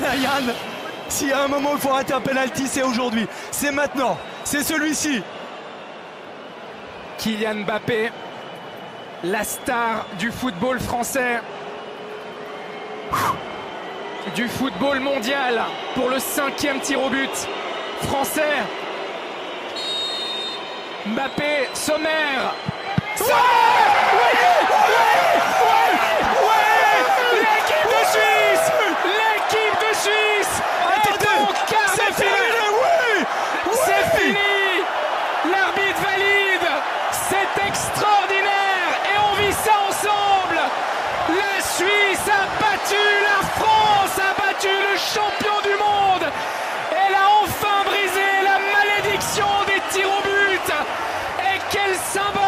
Yann, s'il y a un moment où il faut arrêter un penalty, c'est aujourd'hui. C'est maintenant. C'est celui-ci. Kylian Mbappé, la star du football français, du football mondial pour le cinquième tir au but français. Mbappé. Sommaire Valide. C'est extraordinaire. Et on vit ça ensemble. La Suisse a battu la France, a battu le champion du monde. Elle a enfin brisé la malédiction des tirs au but. Et quel symbole